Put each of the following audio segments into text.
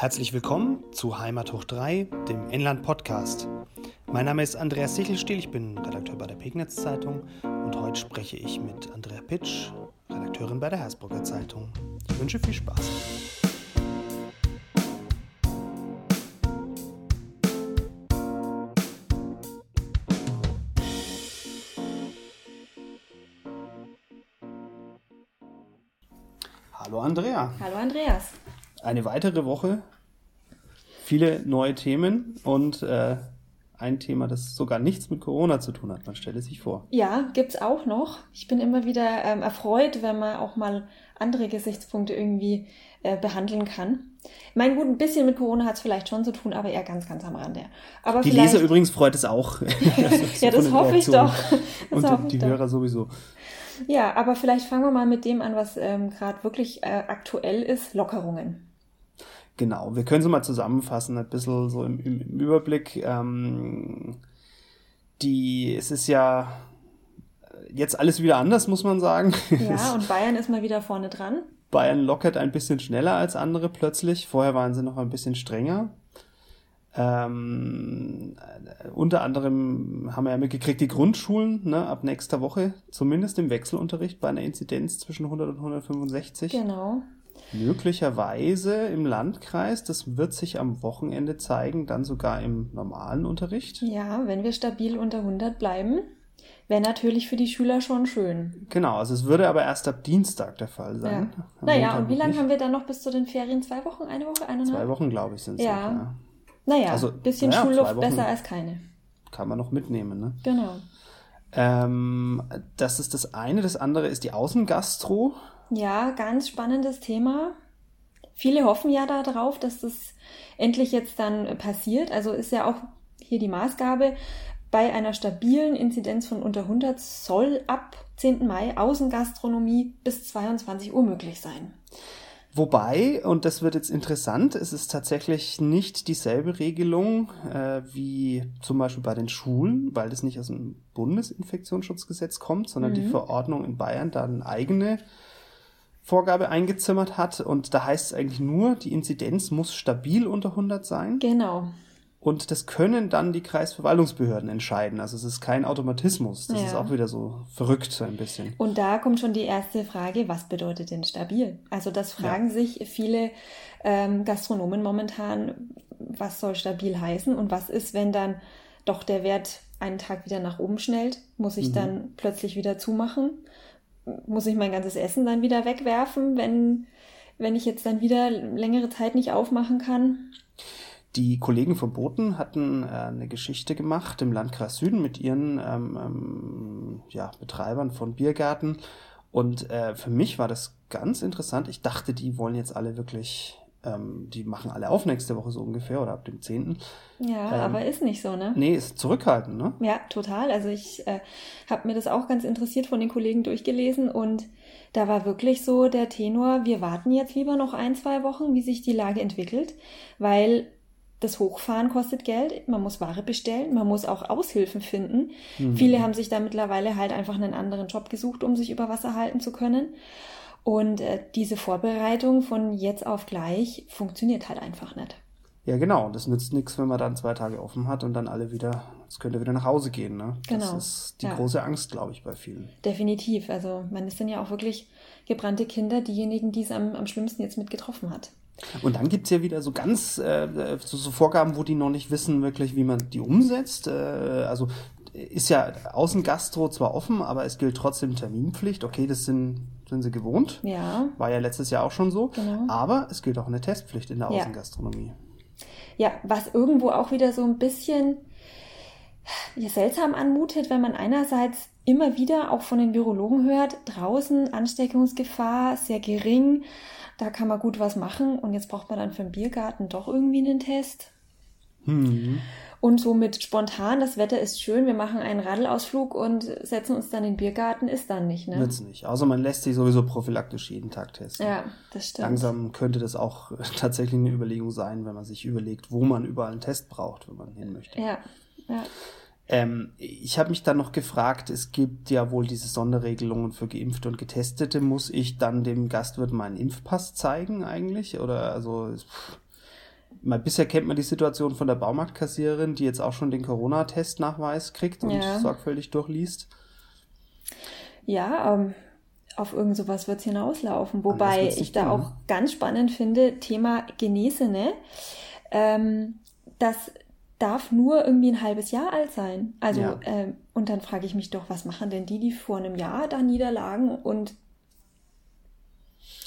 Herzlich willkommen zu Heimat hoch 3, dem Inland Podcast. Mein Name ist Andreas Sichelstiel, ich bin Redakteur bei der Pegnitz Zeitung und heute spreche ich mit Andrea Pitsch, Redakteurin bei der Hersbrucker Zeitung. Ich wünsche viel Spaß. Eine weitere Woche, viele neue Themen und äh, ein Thema, das sogar nichts mit Corona zu tun hat. Man stelle sich vor. Ja, gibt's auch noch. Ich bin immer wieder ähm, erfreut, wenn man auch mal andere Gesichtspunkte irgendwie äh, behandeln kann. Ich meine, gut, ein bisschen mit Corona hat's vielleicht schon zu tun, aber eher ganz, ganz am Rande. Aber die Leser übrigens freut es auch. ja, das hoffe ich doch. Das und die, die Hörer sowieso. Ja, aber vielleicht fangen wir mal mit dem an, was ähm, gerade wirklich äh, aktuell ist, Lockerungen. Genau, wir können sie mal zusammenfassen, ein bisschen so im, im Überblick. Ähm, die, es ist ja jetzt alles wieder anders, muss man sagen. Ja, und Bayern ist mal wieder vorne dran. Bayern lockert ein bisschen schneller als andere plötzlich. Vorher waren sie noch ein bisschen strenger. Ähm, unter anderem haben wir ja mitgekriegt, die Grundschulen ne, ab nächster Woche, zumindest im Wechselunterricht bei einer Inzidenz zwischen 100 und 165. Genau. Möglicherweise im Landkreis, das wird sich am Wochenende zeigen, dann sogar im normalen Unterricht. Ja, wenn wir stabil unter 100 bleiben, wäre natürlich für die Schüler schon schön. Genau, also es würde aber erst ab Dienstag der Fall sein. Ja. Naja, und wie lange haben wir dann noch bis zu den Ferien? Zwei Wochen, eine Woche, eineinhalb? Zwei Wochen, glaube ich, sind es. Ja. Ja. Naja, also, bisschen naja, Schulluft besser als keine. Kann man noch mitnehmen, ne? Genau. Ähm, das ist das eine. Das andere ist die Außengastro. Ja, ganz spannendes Thema. Viele hoffen ja darauf, dass das endlich jetzt dann passiert. Also ist ja auch hier die Maßgabe, bei einer stabilen Inzidenz von unter 100 soll ab 10. Mai Außengastronomie bis 22 Uhr möglich sein. Wobei, und das wird jetzt interessant, es ist tatsächlich nicht dieselbe Regelung äh, wie zum Beispiel bei den Schulen, weil das nicht aus dem Bundesinfektionsschutzgesetz kommt, sondern mhm. die Verordnung in Bayern da eine eigene Vorgabe eingezimmert hat. Und da heißt es eigentlich nur, die Inzidenz muss stabil unter 100 sein. Genau. Und das können dann die Kreisverwaltungsbehörden entscheiden. Also es ist kein Automatismus. Das ja. ist auch wieder so verrückt so ein bisschen. Und da kommt schon die erste Frage, was bedeutet denn stabil? Also das fragen ja. sich viele ähm, Gastronomen momentan, was soll stabil heißen und was ist, wenn dann doch der Wert einen Tag wieder nach oben schnellt? Muss ich mhm. dann plötzlich wieder zumachen? Muss ich mein ganzes Essen dann wieder wegwerfen, wenn, wenn ich jetzt dann wieder längere Zeit nicht aufmachen kann? Die Kollegen von Boten hatten äh, eine Geschichte gemacht im Landkreis Süden mit ihren ähm, ähm, ja, Betreibern von Biergärten. Und äh, für mich war das ganz interessant. Ich dachte, die wollen jetzt alle wirklich, ähm, die machen alle auf nächste Woche so ungefähr oder ab dem 10. Ja, ähm, aber ist nicht so, ne? Nee, ist zurückhaltend, ne? Ja, total. Also ich äh, habe mir das auch ganz interessiert von den Kollegen durchgelesen und da war wirklich so der Tenor, wir warten jetzt lieber noch ein, zwei Wochen, wie sich die Lage entwickelt, weil das Hochfahren kostet Geld, man muss Ware bestellen, man muss auch Aushilfen finden. Mhm. Viele haben sich da mittlerweile halt einfach einen anderen Job gesucht, um sich über Wasser halten zu können. Und äh, diese Vorbereitung von jetzt auf gleich funktioniert halt einfach nicht. Ja, genau. Das nützt nichts, wenn man dann zwei Tage offen hat und dann alle wieder, es könnte wieder nach Hause gehen. Ne? Genau. Das ist die ja. große Angst, glaube ich, bei vielen. Definitiv. Also, man ist dann ja auch wirklich gebrannte Kinder, diejenigen, die es am, am schlimmsten jetzt mit getroffen hat. Und dann gibt's ja wieder so ganz äh, so, so Vorgaben, wo die noch nicht wissen wirklich, wie man die umsetzt. Äh, also ist ja Außengastro zwar offen, aber es gilt trotzdem Terminpflicht. Okay, das sind, sind sie gewohnt. Ja. War ja letztes Jahr auch schon so. Genau. Aber es gilt auch eine Testpflicht in der ja. Außengastronomie. Ja, was irgendwo auch wieder so ein bisschen ja, seltsam anmutet, wenn man einerseits immer wieder auch von den Virologen hört, draußen Ansteckungsgefahr sehr gering, da kann man gut was machen und jetzt braucht man dann für den Biergarten doch irgendwie einen Test. Mhm. Und somit spontan, das Wetter ist schön, wir machen einen Radelausflug und setzen uns dann in den Biergarten, ist dann nicht, ne? Wird's nicht. Außer man lässt sich sowieso prophylaktisch jeden Tag testen. Ja, das stimmt. Langsam könnte das auch tatsächlich eine Überlegung sein, wenn man sich überlegt, wo man überall einen Test braucht, wenn man hin möchte. Ja, ja. Ähm, ich habe mich dann noch gefragt, es gibt ja wohl diese Sonderregelungen für Geimpfte und Getestete. Muss ich dann dem Gastwirt meinen Impfpass zeigen eigentlich? Oder also. Mal, bisher kennt man die Situation von der Baumarktkassiererin, die jetzt auch schon den Corona-Testnachweis kriegt und Ja. sorgfältig durchliest. Ja, ähm, auf irgend sowas wird es hinauslaufen. Wobei ich da gehen, auch ne? ganz spannend finde, Thema Genesene. Ähm, das darf nur irgendwie ein halbes Jahr alt sein. Also, Ja. ähm, und dann frage ich mich doch, was machen denn die, die vor einem Jahr da niederlagen und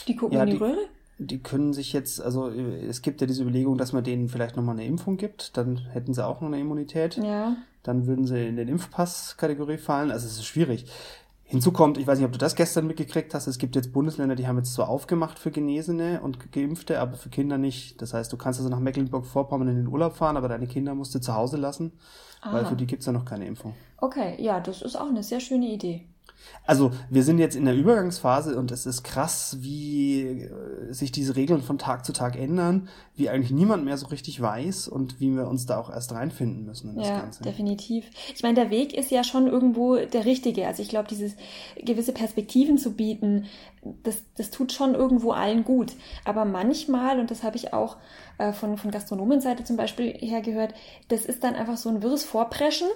die gucken Ja, in die, die- Röhre? Die können sich jetzt, also es gibt ja diese Überlegung, dass man denen vielleicht nochmal eine Impfung gibt, dann hätten sie auch noch eine Immunität. Ja, Dann würden sie in den Impfpass-Kategorie fallen. Also es ist schwierig. Hinzu kommt, ich weiß nicht, ob du das gestern mitgekriegt hast, es gibt jetzt Bundesländer, die haben jetzt zwar aufgemacht für Genesene und Geimpfte, aber für Kinder nicht. Das heißt, du kannst also nach Mecklenburg-Vorpommern in den Urlaub fahren, aber deine Kinder musst du zu Hause lassen, weil Aha. für die gibt's ja noch keine Impfung. okay, ja, das ist auch eine sehr schöne Idee. Also wir sind jetzt in der Übergangsphase und es ist krass, wie äh, sich diese Regeln von Tag zu Tag ändern, wie eigentlich niemand mehr so richtig weiß und wie wir uns da auch erst reinfinden müssen in das Ja, Ganze. definitiv. Ich meine, der Weg ist ja schon irgendwo der richtige. Also ich glaube, dieses gewisse Perspektiven zu bieten, das, das tut schon irgendwo allen gut. Aber manchmal, und das habe ich auch äh, von, von Gastronomenseite zum Beispiel her gehört, das ist dann einfach so ein wirres Vorpreschen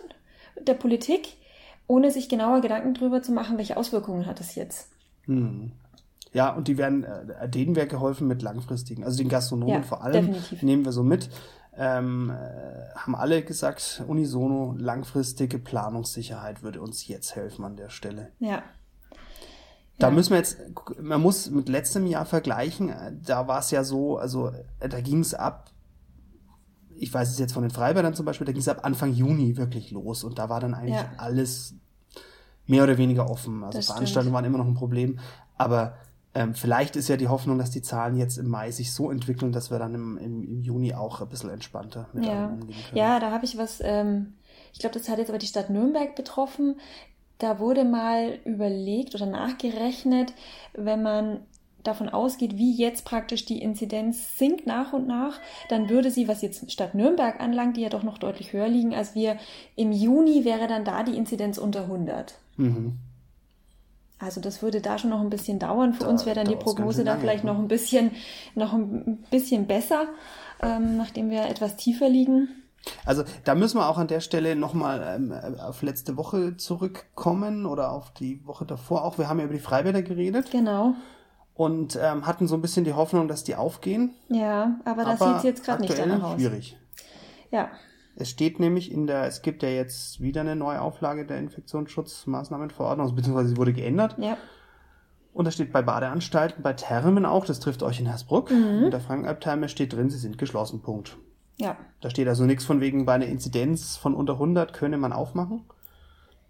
der Politik, ohne sich genauer Gedanken drüber zu machen, welche Auswirkungen hat es jetzt. Hm. Ja, und die werden, äh, denen wäre geholfen mit langfristigen, also den Gastronomen Ja, vor allem, definitiv. nehmen wir so mit, ähm, äh, haben alle gesagt, unisono, langfristige Planungssicherheit würde uns jetzt helfen an der Stelle. Ja. Da Ja. müssen wir jetzt, man muss mit letztem Jahr vergleichen, äh, da war es ja so, also da ging es ab, ich weiß es jetzt von den Freibädern zum Beispiel, da ging es ab Anfang Juni wirklich los und da war dann eigentlich Ja. alles mehr oder weniger offen. Also Das Veranstaltungen waren immer noch ein Problem, aber ähm, vielleicht ist ja die Hoffnung, dass die Zahlen jetzt im Mai sich so entwickeln, dass wir dann im, im, im Juni auch ein bisschen entspannter mit Ja, umgehen können. ja da habe ich was, ähm, ich glaube, das hat jetzt aber die Stadt Nürnberg betroffen. Da wurde mal überlegt oder nachgerechnet, wenn man davon ausgeht, wie jetzt praktisch die Inzidenz sinkt nach und nach, dann würde sie, was jetzt Stadt Nürnberg anlangt, die ja doch noch deutlich höher liegen als wir, im Juni wäre dann da die Inzidenz unter 100. Mhm. Also das würde da schon noch ein bisschen dauern. Für Da uns wäre dann die Prognose da vielleicht ne? noch ein bisschen, noch ein bisschen besser, ähm, nachdem wir etwas tiefer liegen. Also da müssen wir auch an der Stelle nochmal ähm, auf letzte Woche zurückkommen oder auf die Woche davor auch. Wir haben ja über die Freibäder geredet Genau. Und ähm, hatten so ein bisschen die Hoffnung, dass die aufgehen. Ja, aber das aber sieht jetzt gerade nicht danach aus. schwierig. Ja, Es steht nämlich in der, es gibt ja jetzt wieder eine Neuauflage der Infektionsschutzmaßnahmenverordnung, also beziehungsweise sie wurde geändert. ja, Und da steht bei Badeanstalten, bei Thermen auch, das trifft euch in Hersbruck, Mhm. in der Frankenalbtherme steht drin, sie sind geschlossen, Punkt. ja, Da steht also nichts von wegen, bei einer Inzidenz von unter 100 könne man aufmachen.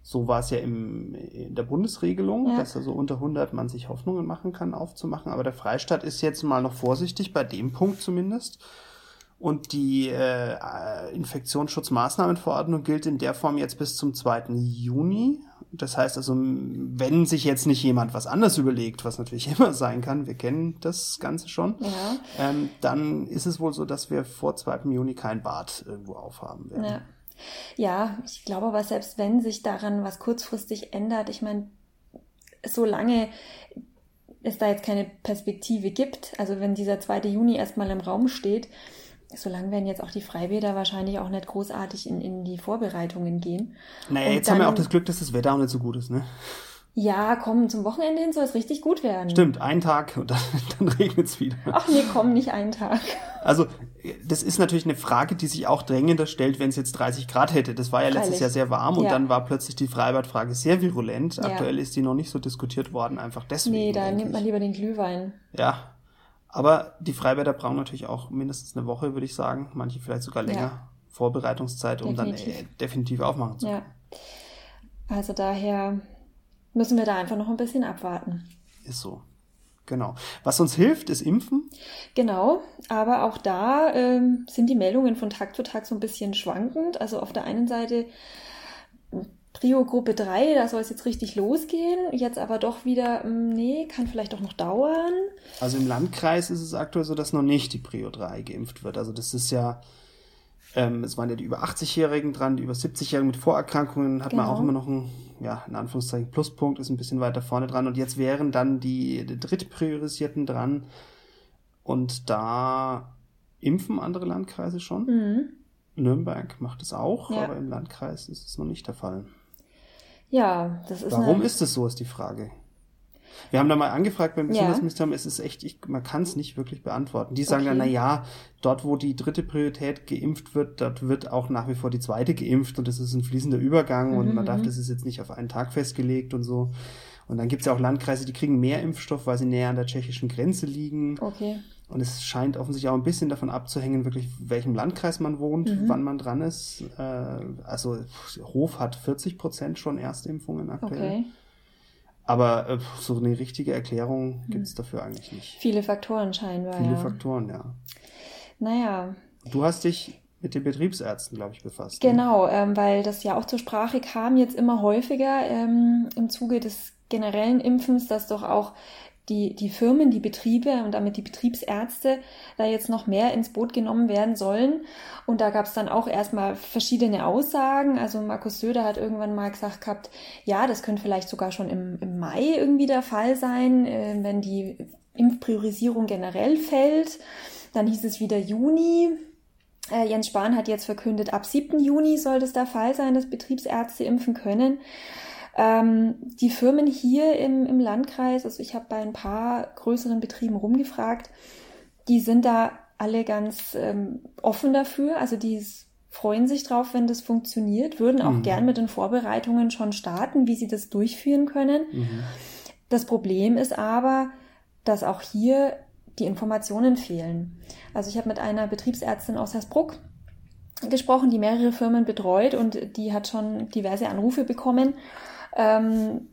So war es ja im, in der Bundesregelung, Ja. dass also unter 100 man sich Hoffnungen machen kann, aufzumachen. Aber der Freistaat ist jetzt mal noch vorsichtig, bei dem Punkt zumindest. Und die äh, Infektionsschutzmaßnahmenverordnung gilt in der Form jetzt bis zum 2. Juni. Das heißt also, wenn sich jetzt nicht jemand was anderes überlegt, was natürlich immer sein kann, wir kennen das Ganze schon, ja, ähm, dann ist es wohl so, dass wir vor 2. Juni kein Bad irgendwo aufhaben werden. ja. Ja, ich glaube aber selbst wenn sich daran was kurzfristig ändert, ich meine, solange es da jetzt keine Perspektive gibt, also wenn dieser 2. Juni erstmal im Raum steht, solange werden jetzt auch die Freibäder wahrscheinlich auch nicht großartig in, in die Vorbereitungen gehen. Naja, Und jetzt haben wir dann- auch das Glück, dass das Wetter auch nicht so gut ist, ne? Ja, komm, zum Wochenende hin soll es richtig gut werden. Stimmt, ein Tag und dann, dann regnet es wieder. Ach nee, komm, nicht einen Tag. Also, das ist natürlich eine Frage, die sich auch drängender stellt, wenn es jetzt 30 Grad hätte. Das war ja letztes Freilich. Jahr sehr warm und Ja. dann war plötzlich die Freibadfrage sehr virulent. Ja. Aktuell ist die noch nicht so diskutiert worden, einfach deswegen. Nee, da nimmt man lieber den Glühwein. Ja. Aber die Freibäder brauchen natürlich auch mindestens eine Woche, würde ich sagen. Manche vielleicht sogar länger. Ja. Vorbereitungszeit, um Definitiv. dann äh, definitiv aufmachen zu können. Ja. Also daher müssen wir da einfach noch ein bisschen abwarten. Ist so. Genau. Was uns hilft, ist Impfen. Genau, aber auch da ähm, sind die Meldungen von Tag zu Tag so ein bisschen schwankend. Also auf der einen Seite Trio Gruppe 3, da soll es jetzt richtig losgehen. Jetzt aber doch wieder, mm, nee, kann vielleicht auch noch dauern. Also im Landkreis ist es aktuell so, dass noch nicht die Prio 3 geimpft wird. Also das ist ja, ähm, es waren ja die über 80-Jährigen dran, die über 70-Jährigen mit Vorerkrankungen hat man Genau. auch immer noch einen, ja, in Anführungszeichen Pluspunkt, ist ein bisschen weiter vorne dran. Und jetzt wären dann die, die Drittpriorisierten dran. Und da impfen andere Landkreise schon. Mhm. Nürnberg macht es auch, ja. aber im Landkreis ist es noch nicht der Fall. Ja, das ist. Warum ist es so, ist die Frage. Wir haben da mal angefragt beim Gesundheitsministerium, ja. es ist echt, ich, man kann es nicht wirklich beantworten. Die sagen okay. dann, na ja, dort, wo die dritte Priorität geimpft wird, dort wird auch nach wie vor die zweite geimpft und das ist ein fließender Übergang mhm. und man darf, mhm. das ist jetzt nicht auf einen Tag festgelegt und so. Und dann gibt es ja auch Landkreise, die kriegen mehr Impfstoff, weil sie näher an der tschechischen Grenze liegen. Okay. Und es scheint offensichtlich auch ein bisschen davon abzuhängen, wirklich welchem Landkreis man wohnt, mhm. wann man dran ist. Äh, also Hof hat 40 Prozent schon Erstimpfungen aktuell. Okay. Aber äh, so eine richtige Erklärung hm. gibt es dafür eigentlich nicht. Viele Faktoren scheinbar. Viele ja. Faktoren, ja. Naja. Du hast dich mit den Betriebsärzten, glaube ich, befasst. Ne? Genau, ähm, weil das ja auch zur Sprache kam, jetzt immer häufiger ähm, im Zuge des generellen Impfens, dass doch auch die, die Firmen, die Betriebe und damit die Betriebsärzte da jetzt noch mehr ins Boot genommen werden sollen. Und da gab es dann auch erstmal verschiedene Aussagen. Also Markus Söder hat irgendwann mal gesagt gehabt, ja, das könnte vielleicht sogar schon im, im Mai irgendwie der Fall sein, äh, wenn die Impfpriorisierung generell fällt. Dann hieß es wieder Juni. Äh, Jens Spahn hat jetzt verkündet, ab 7. Juni soll das der Fall sein, dass Betriebsärzte impfen können. Ähm, die Firmen hier im, im Landkreis, also ich habe bei ein paar größeren Betrieben rumgefragt, die sind da alle ganz ähm, offen dafür. Also die freuen sich drauf, wenn das funktioniert, würden auch mhm. gern mit den Vorbereitungen schon starten, wie sie das durchführen können. Mhm. Das Problem ist aber, dass auch hier die Informationen fehlen. Also ich habe mit einer Betriebsärztin aus Hersbruck gesprochen, die mehrere Firmen betreut und die hat schon diverse Anrufe bekommen ähm,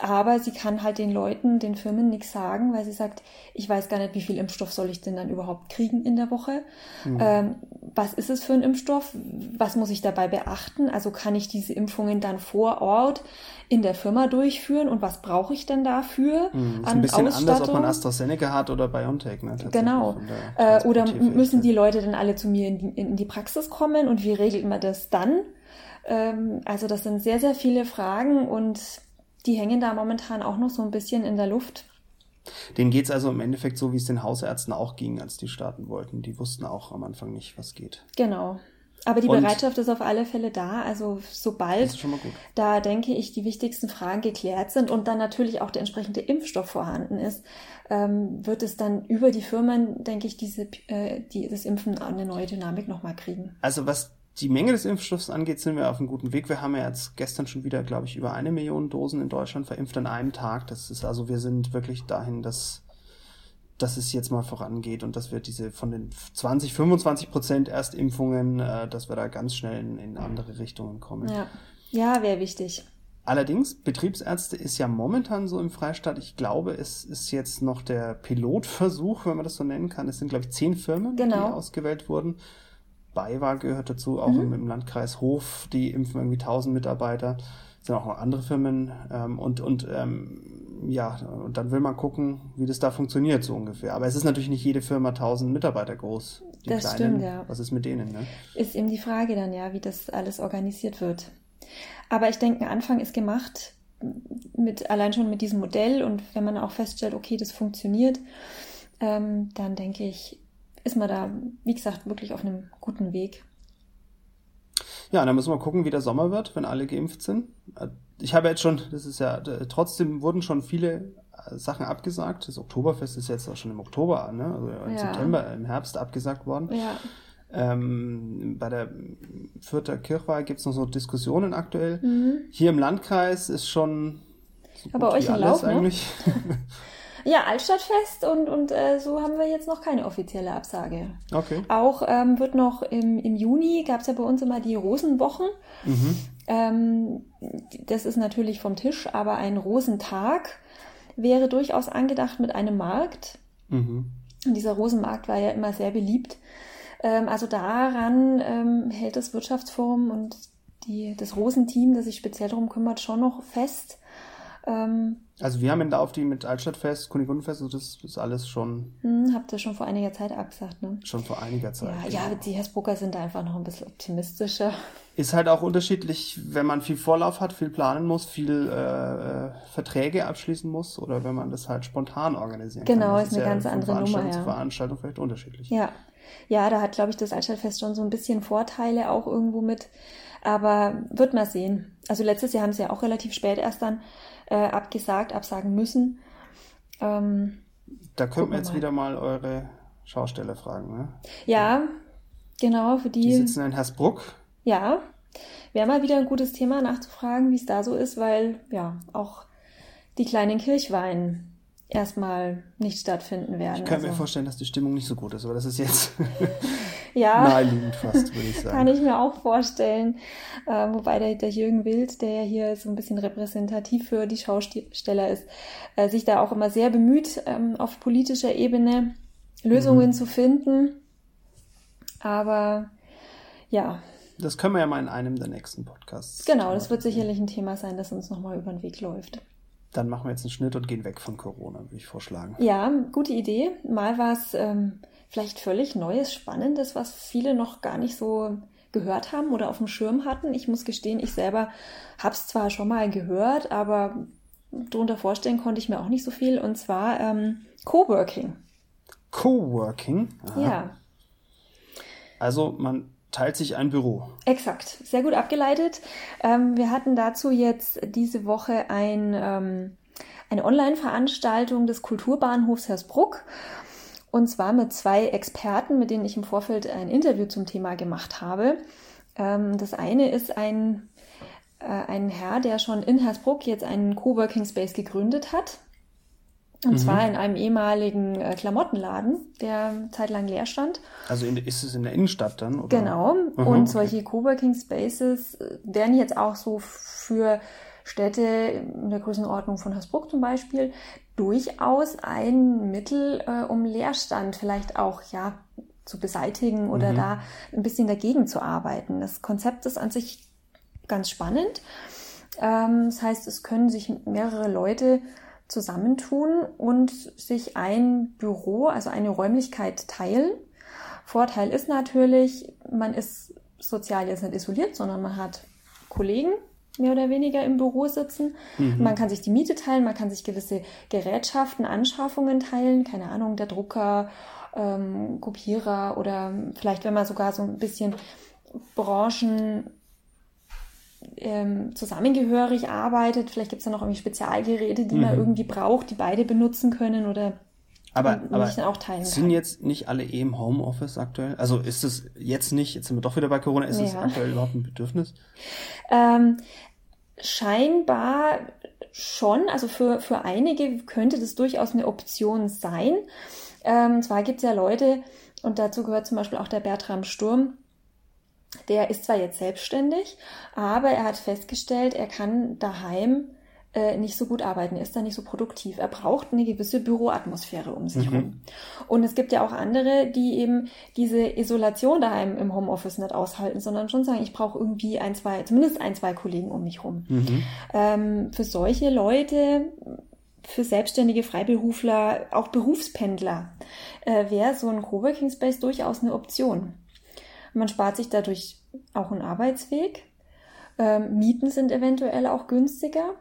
aber sie kann halt den Leuten, den Firmen nichts sagen, weil sie sagt, ich weiß gar nicht, wie viel Impfstoff soll ich denn dann überhaupt kriegen in der Woche. Mhm. Ähm, was ist es für ein Impfstoff? Was muss ich dabei beachten? Also kann ich diese Impfungen dann vor Ort in der Firma durchführen und was brauche ich denn dafür mhm. an ein bisschen anders, ob man AstraZeneca hat oder BioNTech. Ne, genau. Äh, oder müssen die Leute dann alle zu mir in die, in die Praxis kommen und wie regelt man das dann? Ähm, also das sind sehr, sehr viele Fragen und die hängen da momentan auch noch so ein bisschen in der Luft. Denen geht es also im Endeffekt so, wie es den Hausärzten auch ging, als die starten wollten. Die wussten auch am Anfang nicht, was geht. Genau. Aber die und Bereitschaft ist auf alle Fälle da. Also sobald da, denke ich, die wichtigsten Fragen geklärt sind und dann natürlich auch der entsprechende Impfstoff vorhanden ist, ähm, wird es dann über die Firmen, denke ich, diese, äh, die, das Impfen eine neue Dynamik nochmal kriegen. Also was die Menge des Impfstoffs angeht, sind wir auf einem guten Weg. Wir haben ja jetzt gestern schon wieder, glaube ich, über eine Million Dosen in Deutschland verimpft an einem Tag. Das ist also, wir sind wirklich dahin, dass, dass es jetzt mal vorangeht und dass wir diese von den 20, 25 Prozent Erstimpfungen, äh, dass wir da ganz schnell in, in andere Richtungen kommen. Ja, ja wäre wichtig. Allerdings, Betriebsärzte ist ja momentan so im Freistaat. Ich glaube, es ist jetzt noch der Pilotversuch, wenn man das so nennen kann. Es sind, glaube ich, zehn Firmen, genau. die ausgewählt wurden. BayWa gehört dazu, auch mhm. im, im, Landkreis Hof, die impfen irgendwie 1000 Mitarbeiter, sind auch noch andere Firmen ähm, und, und ähm, ja, und dann will man gucken, wie das da funktioniert, so ungefähr. Aber es ist natürlich nicht jede Firma 1000 Mitarbeiter groß. Die das kleinen, stimmt, ja. Was ist mit denen, ne? Ist eben die Frage dann, ja, wie das alles organisiert wird. Aber ich denke, ein Anfang ist gemacht, mit, allein schon mit diesem Modell und wenn man auch feststellt, okay, das funktioniert, ähm, dann denke ich, ist man da, wie gesagt, wirklich auf einem guten Weg. Ja, dann müssen wir gucken, wie der Sommer wird, wenn alle geimpft sind. Ich habe jetzt schon, das ist ja, trotzdem wurden schon viele äh, Sachen abgesagt. Das Oktoberfest ist jetzt auch schon im Oktober, ne? also im ja. September, im Herbst abgesagt worden. Ja. Ähm, bei der Fürther Kirchweih gibt es noch so Diskussionen aktuell. Mhm. Hier im Landkreis ist schon so Aber euch alles Lauf, ne? eigentlich. Ja, Altstadtfest und, und äh, so haben wir jetzt noch keine offizielle Absage. Okay. Auch ähm, wird noch im, im Juni, gab es ja bei uns immer die Rosenwochen. Mhm. Ähm, das ist natürlich vom Tisch, aber ein Rosentag wäre durchaus angedacht mit einem Markt. Mhm. Und dieser Rosenmarkt war ja immer sehr beliebt. Ähm, also daran ähm, hält das Wirtschaftsforum und die, das Rosenteam, das sich speziell darum kümmert, schon noch fest. Ähm, also wir haben in Lauf die mit Altstadtfest, Kunigundenfest, also das ist alles schon. Hm, habt ihr schon vor einiger Zeit abgesagt, ne? Schon vor einiger Zeit. Ja, ja die Hersbrucker sind da einfach noch ein bisschen optimistischer. Ist halt auch unterschiedlich, wenn man viel Vorlauf hat, viel planen muss, viel äh, äh Verträge abschließen muss oder wenn man das halt spontan organisieren genau, kann. Genau, ist eine ja ganz andere Nummer. Ja. Veranstaltung vielleicht unterschiedlich. Ja, ja, da hat, glaube ich, das Altstadtfest schon so ein bisschen Vorteile auch irgendwo mit. Aber wird man sehen. Also letztes Jahr haben sie ja auch relativ spät erst dann äh, abgesagt, absagen müssen. Ähm, da könnten wir jetzt mal. wieder mal eure Schausteller fragen, ne? Ja, genau, für die. Die sitzen in Hersbruck. Ja, wäre mal wieder ein gutes Thema nachzufragen, wie es da so ist, weil ja auch die kleinen Kirchweinen erstmal nicht stattfinden werden. Ich kann also. mir vorstellen, dass die Stimmung nicht so gut ist, aber das ist jetzt ja, naheliegend fast, würde ich sagen. Kann ich mir auch vorstellen. Äh, wobei der, der Jürgen Wild, der ja hier so ein bisschen repräsentativ für die Schausteller ist, äh, sich da auch immer sehr bemüht, ähm, auf politischer Ebene Lösungen mhm. zu finden. Aber ja. Das können wir ja mal in einem der nächsten Podcasts. Genau, das wird sicherlich ein Thema sein, das uns nochmal über den Weg läuft. Dann machen wir jetzt einen Schnitt und gehen weg von Corona, würde ich vorschlagen. Ja, gute Idee. Mal was ähm, vielleicht völlig Neues, Spannendes, was viele noch gar nicht so gehört haben oder auf dem Schirm hatten. Ich muss gestehen, ich selber habe es zwar schon mal gehört, aber darunter vorstellen konnte ich mir auch nicht so viel. Und zwar ähm, Coworking. Coworking? Aha. Ja. Also man teilt sich ein Büro. Exakt, sehr gut abgeleitet. Ähm, wir hatten dazu jetzt diese Woche ein, ähm, eine Online-Veranstaltung des Kulturbahnhofs Hersbruck. Und zwar mit zwei Experten, mit denen ich im Vorfeld ein Interview zum Thema gemacht habe. Ähm, das eine ist ein, äh, ein Herr, der schon in Hersbruck jetzt einen Coworking Space gegründet hat. Und mhm. zwar in einem ehemaligen äh, Klamottenladen, der zeitlang leer stand. Also in, ist es in der Innenstadt dann? Oder? Genau. Mhm, und solche Coworking Spaces äh, werden jetzt auch so für Städte in der Größenordnung von Hasbruck zum Beispiel durchaus ein Mittel, äh, um Leerstand vielleicht auch ja zu beseitigen oder mhm. da ein bisschen dagegen zu arbeiten. Das Konzept ist an sich ganz spannend. Ähm, das heißt, es können sich mehrere Leute zusammentun und sich ein Büro, also eine Räumlichkeit teilen. Vorteil ist natürlich, man ist sozial jetzt nicht isoliert, sondern man hat Kollegen mehr oder weniger im Büro sitzen. Mhm. Man kann sich die Miete teilen, man kann sich gewisse Gerätschaften, Anschaffungen teilen, keine Ahnung, der Drucker, ähm, Kopierer oder vielleicht, wenn man sogar so ein bisschen Branchen ähm, zusammengehörig arbeitet. Vielleicht gibt es da noch irgendwie Spezialgeräte, die mhm. man irgendwie braucht, die beide benutzen können oder aber, aber sind jetzt nicht alle eh im Homeoffice aktuell? Also ist es jetzt nicht, jetzt sind wir doch wieder bei Corona, ist es ja. aktuell überhaupt ein Bedürfnis? Ähm, scheinbar schon, also für, für einige könnte das durchaus eine Option sein. Ähm, zwar gibt es ja Leute, und dazu gehört zum Beispiel auch der Bertram Sturm, der ist zwar jetzt selbstständig, aber er hat festgestellt, er kann daheim äh, nicht so gut arbeiten, er ist da nicht so produktiv. Er braucht eine gewisse Büroatmosphäre um sich herum. Mhm. Und es gibt ja auch andere, die eben diese Isolation daheim im Homeoffice nicht aushalten, sondern schon sagen, ich brauche irgendwie ein, zwei, zumindest ein, zwei Kollegen um mich rum. Mhm. Ähm, für solche Leute für selbstständige Freiberufler, auch Berufspendler, äh, wäre so ein Coworking Space durchaus eine Option. Man spart sich dadurch auch einen Arbeitsweg. Ähm, Mieten sind eventuell auch günstiger.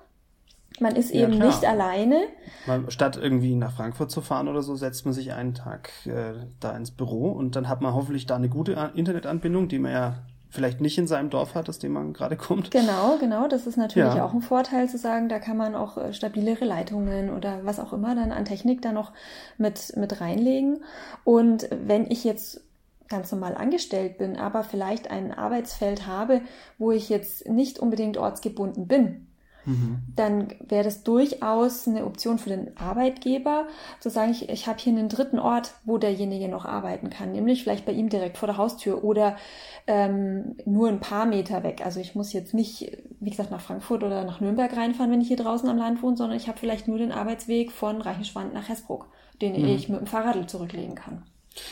Man ist ja, eben klar. nicht alleine. Man, statt irgendwie nach Frankfurt zu fahren oder so, setzt man sich einen Tag äh, da ins Büro und dann hat man hoffentlich da eine gute Internetanbindung, die man ja vielleicht nicht in seinem Dorf hat, aus dem man gerade kommt. Genau, genau. Das ist natürlich ja. auch ein Vorteil zu sagen, da kann man auch äh, stabilere Leitungen oder was auch immer dann an Technik da noch mit, mit reinlegen. Und wenn ich jetzt ganz normal angestellt bin, aber vielleicht ein Arbeitsfeld habe, wo ich jetzt nicht unbedingt ortsgebunden bin, mhm. dann wäre das durchaus eine Option für den Arbeitgeber, zu sagen, ich, ich habe hier einen dritten Ort, wo derjenige noch arbeiten kann, nämlich vielleicht bei ihm direkt vor der Haustür oder ähm, nur ein paar Meter weg. Also ich muss jetzt nicht, wie gesagt, nach Frankfurt oder nach Nürnberg reinfahren, wenn ich hier draußen am Land wohne, sondern ich habe vielleicht nur den Arbeitsweg von Reichenschwand nach Hessbruck, den mhm. ich mit dem Fahrrad zurücklegen kann.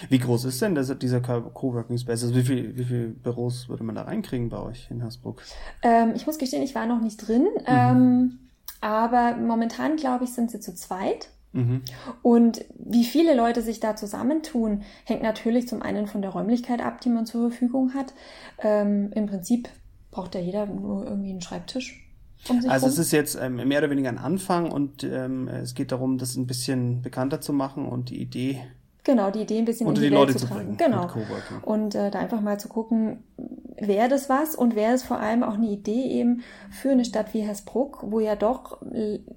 Wie groß ist denn das, dieser Coworking Space? Also wie viel, wie viel Büros würde man da reinkriegen bei euch in Hersbruck? Ähm, ich muss gestehen, ich war noch nicht drin. Mhm. Ähm, Aber momentan, glaube ich, sind sie zu zweit. Mhm. Und wie viele Leute sich da zusammentun, hängt natürlich zum einen von der Räumlichkeit ab, die man zur Verfügung hat. Ähm, Im Prinzip braucht ja jeder nur irgendwie einen Schreibtisch. Um also rum. es ist jetzt ähm, mehr oder weniger ein Anfang und ähm, es geht darum, das ein bisschen bekannter zu machen und die Idee Genau, die Idee ein bisschen Unter in die, die Welt Leute zu tragen. bringen Genau. Und äh, da einfach mal zu gucken, wäre das was und wäre es vor allem auch eine Idee eben für eine Stadt wie Hersbruck, wo ja doch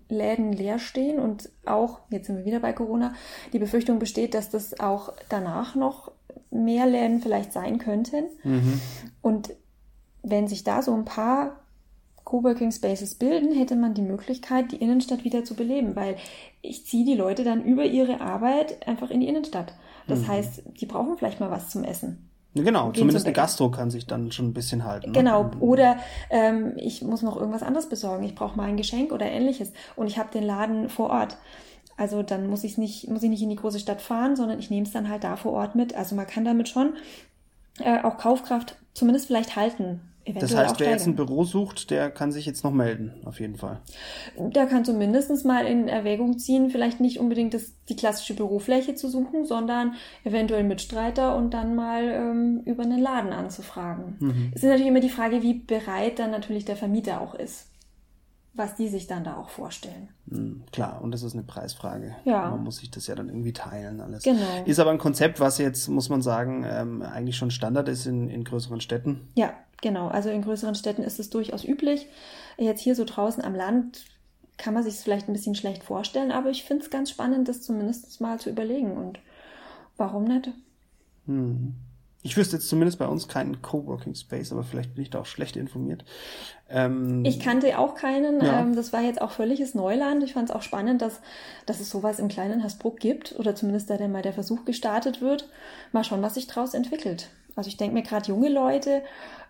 Läden leer stehen und auch, jetzt sind wir wieder bei Corona, die Befürchtung besteht, dass das auch danach noch mehr Läden vielleicht sein könnten. Mhm. Und wenn sich da so ein paar Coworking Spaces bilden, hätte man die Möglichkeit, die Innenstadt wieder zu beleben, weil ich ziehe die Leute dann über ihre Arbeit einfach in die Innenstadt. Das mhm. heißt, die brauchen vielleicht mal was zum Essen. Genau, zumindest eine Gastro kann sich dann schon ein bisschen halten. Ne? Genau, oder ähm, ich muss noch irgendwas anderes besorgen. Ich brauche mal ein Geschenk oder ähnliches und ich habe den Laden vor Ort. Also dann muss ich nicht, muss ich nicht in die große Stadt fahren, sondern ich nehme es dann halt da vor Ort mit. Also man kann damit schon äh, auch Kaufkraft zumindest vielleicht halten das heißt, wer jetzt ein Büro sucht, der kann sich jetzt noch melden, auf jeden Fall. Der kann zumindest mal in Erwägung ziehen, vielleicht nicht unbedingt das, die klassische Bürofläche zu suchen, sondern eventuell Mitstreiter und dann mal ähm, über einen Laden anzufragen. Mhm. Es ist natürlich immer die Frage, wie bereit dann natürlich der Vermieter auch ist was die sich dann da auch vorstellen. Mhm, klar, und das ist eine Preisfrage. Ja. Man muss sich das ja dann irgendwie teilen alles. Genau. Ist aber ein Konzept, was jetzt, muss man sagen, ähm, eigentlich schon Standard ist in, in größeren Städten. Ja, Genau, also in größeren Städten ist es durchaus üblich. Jetzt hier so draußen am Land kann man sich es vielleicht ein bisschen schlecht vorstellen, aber ich finde es ganz spannend, das zumindest mal zu überlegen. Und warum nicht? Hm. Ich wüsste jetzt zumindest bei uns keinen Coworking Space, aber vielleicht bin ich da auch schlecht informiert. Ähm, ich kannte auch keinen. Ja. Ähm, das war jetzt auch völliges Neuland. Ich fand es auch spannend, dass, dass es sowas im kleinen Hasbruck gibt oder zumindest da der mal der Versuch gestartet wird. Mal schauen, was sich daraus entwickelt. Also ich denke mir gerade junge Leute,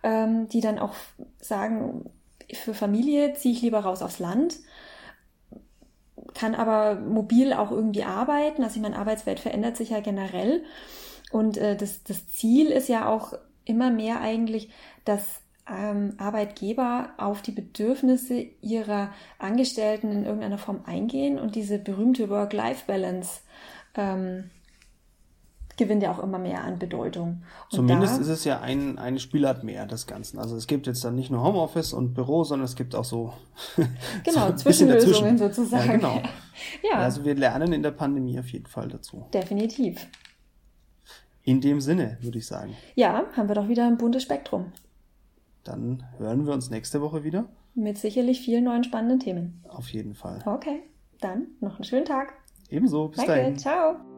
ähm, die dann auch sagen, für Familie ziehe ich lieber raus aufs Land, kann aber mobil auch irgendwie arbeiten. Also ich meine, Arbeitswelt verändert sich ja generell. Und äh, das, das Ziel ist ja auch immer mehr eigentlich, dass ähm, Arbeitgeber auf die Bedürfnisse ihrer Angestellten in irgendeiner Form eingehen und diese berühmte Work-Life-Balance ähm, gewinnt ja auch immer mehr an Bedeutung. Und Zumindest da, ist es ja ein, eine Spielart mehr des Ganzen. Also es gibt jetzt dann nicht nur Homeoffice und Büro, sondern es gibt auch so, genau, so Zwischenlösungen sozusagen. Ja, genau. ja. Also wir lernen in der Pandemie auf jeden Fall dazu. Definitiv. In dem Sinne, würde ich sagen. Ja, haben wir doch wieder ein buntes Spektrum. Dann hören wir uns nächste Woche wieder. Mit sicherlich vielen neuen spannenden Themen. Auf jeden Fall. Okay, dann noch einen schönen Tag. Ebenso, bis Danke, dahin. Ciao.